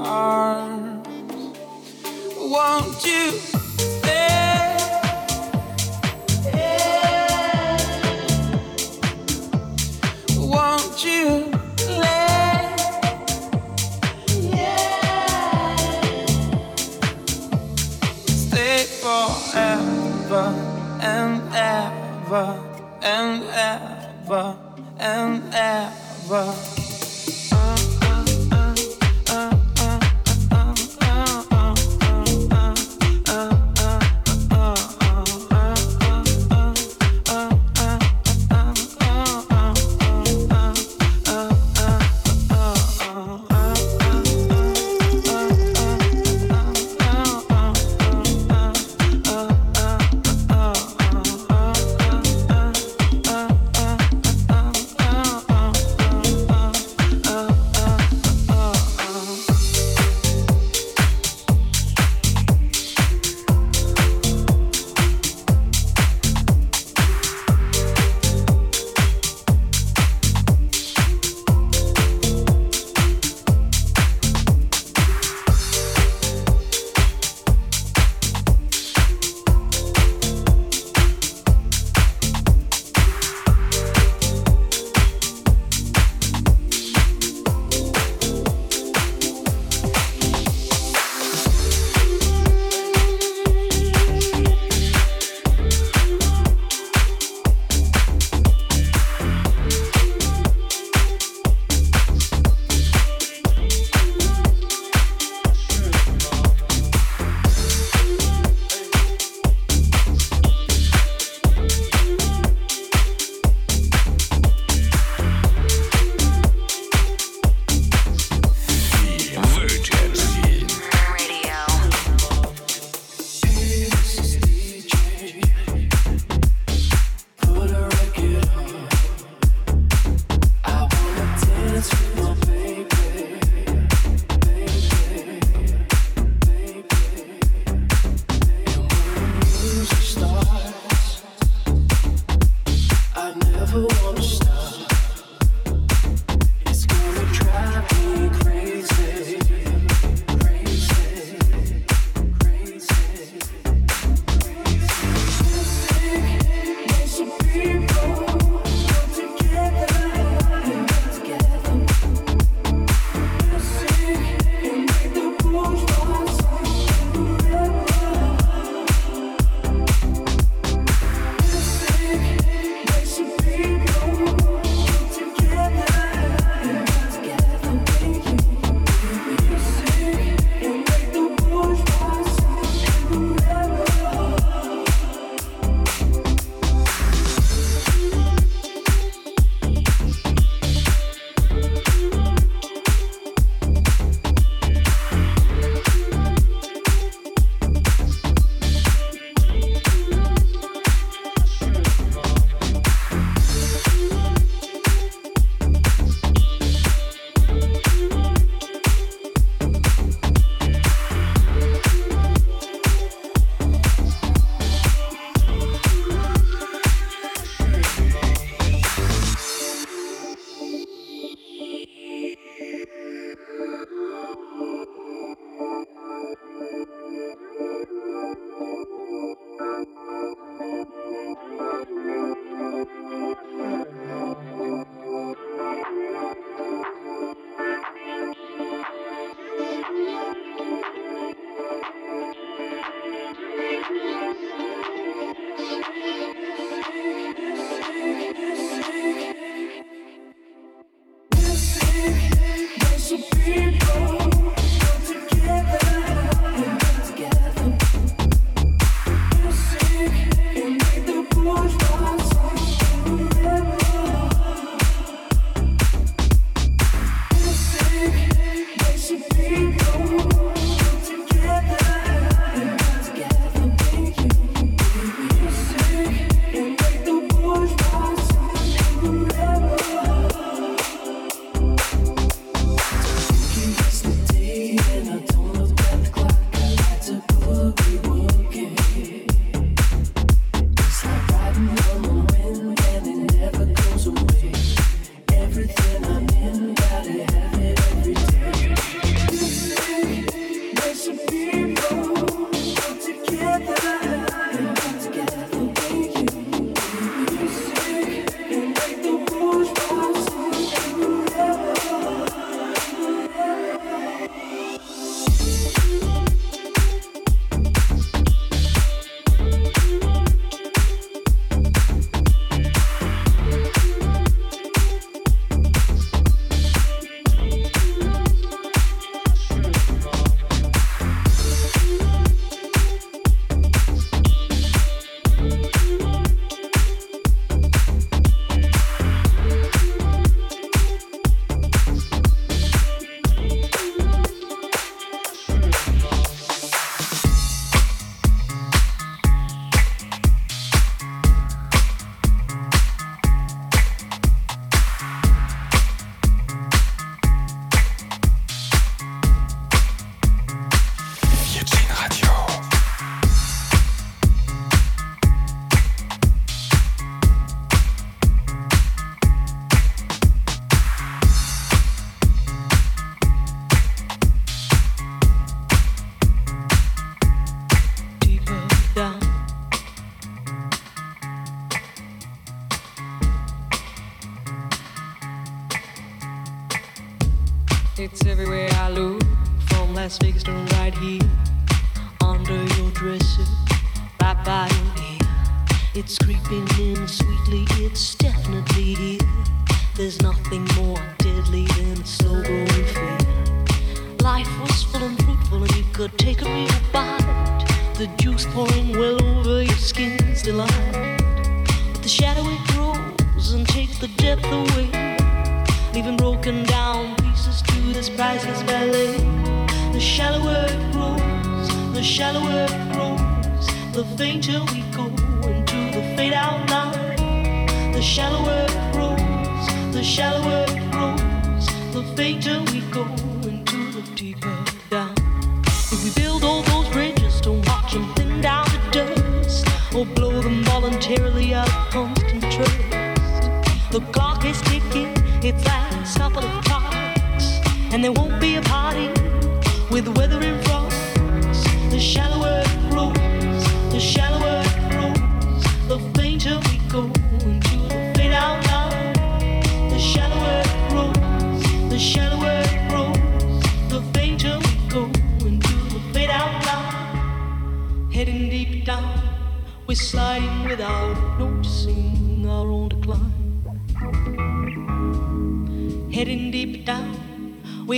arms. Won't you stay? Won't you lay? Stay forever and ever and ever and ever.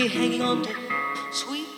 hanging on to. Sweet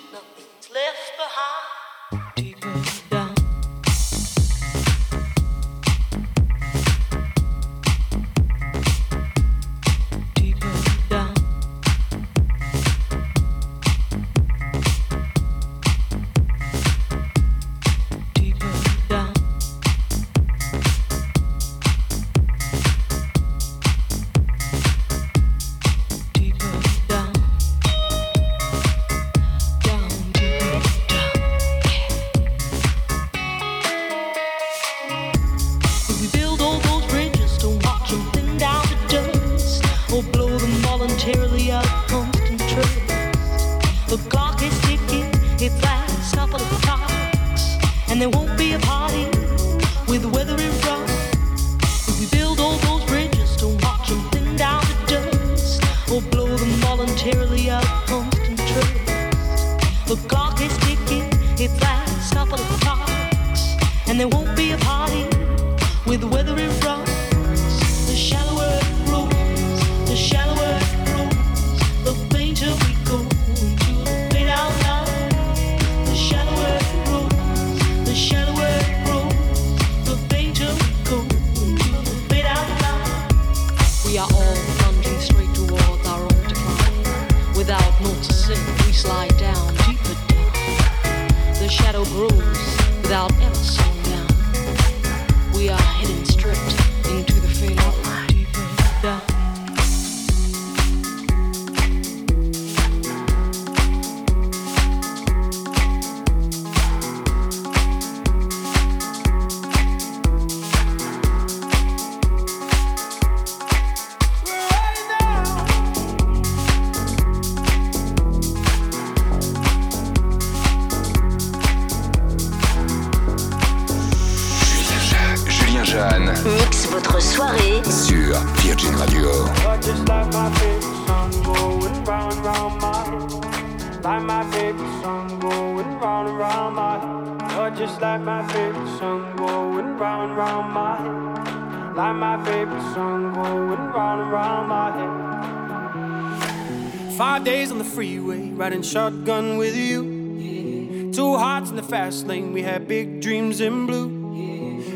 Swan mixe votre soirée sur Virgin Radio. Like my favorite song going round round my head. Like my favorite song going round round my head. Like my favorite song going round and round my head. Five days on the freeway, riding shotgun with you. Yeah. Two hearts in the fast lane, we had big dreams in blue.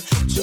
Yeah.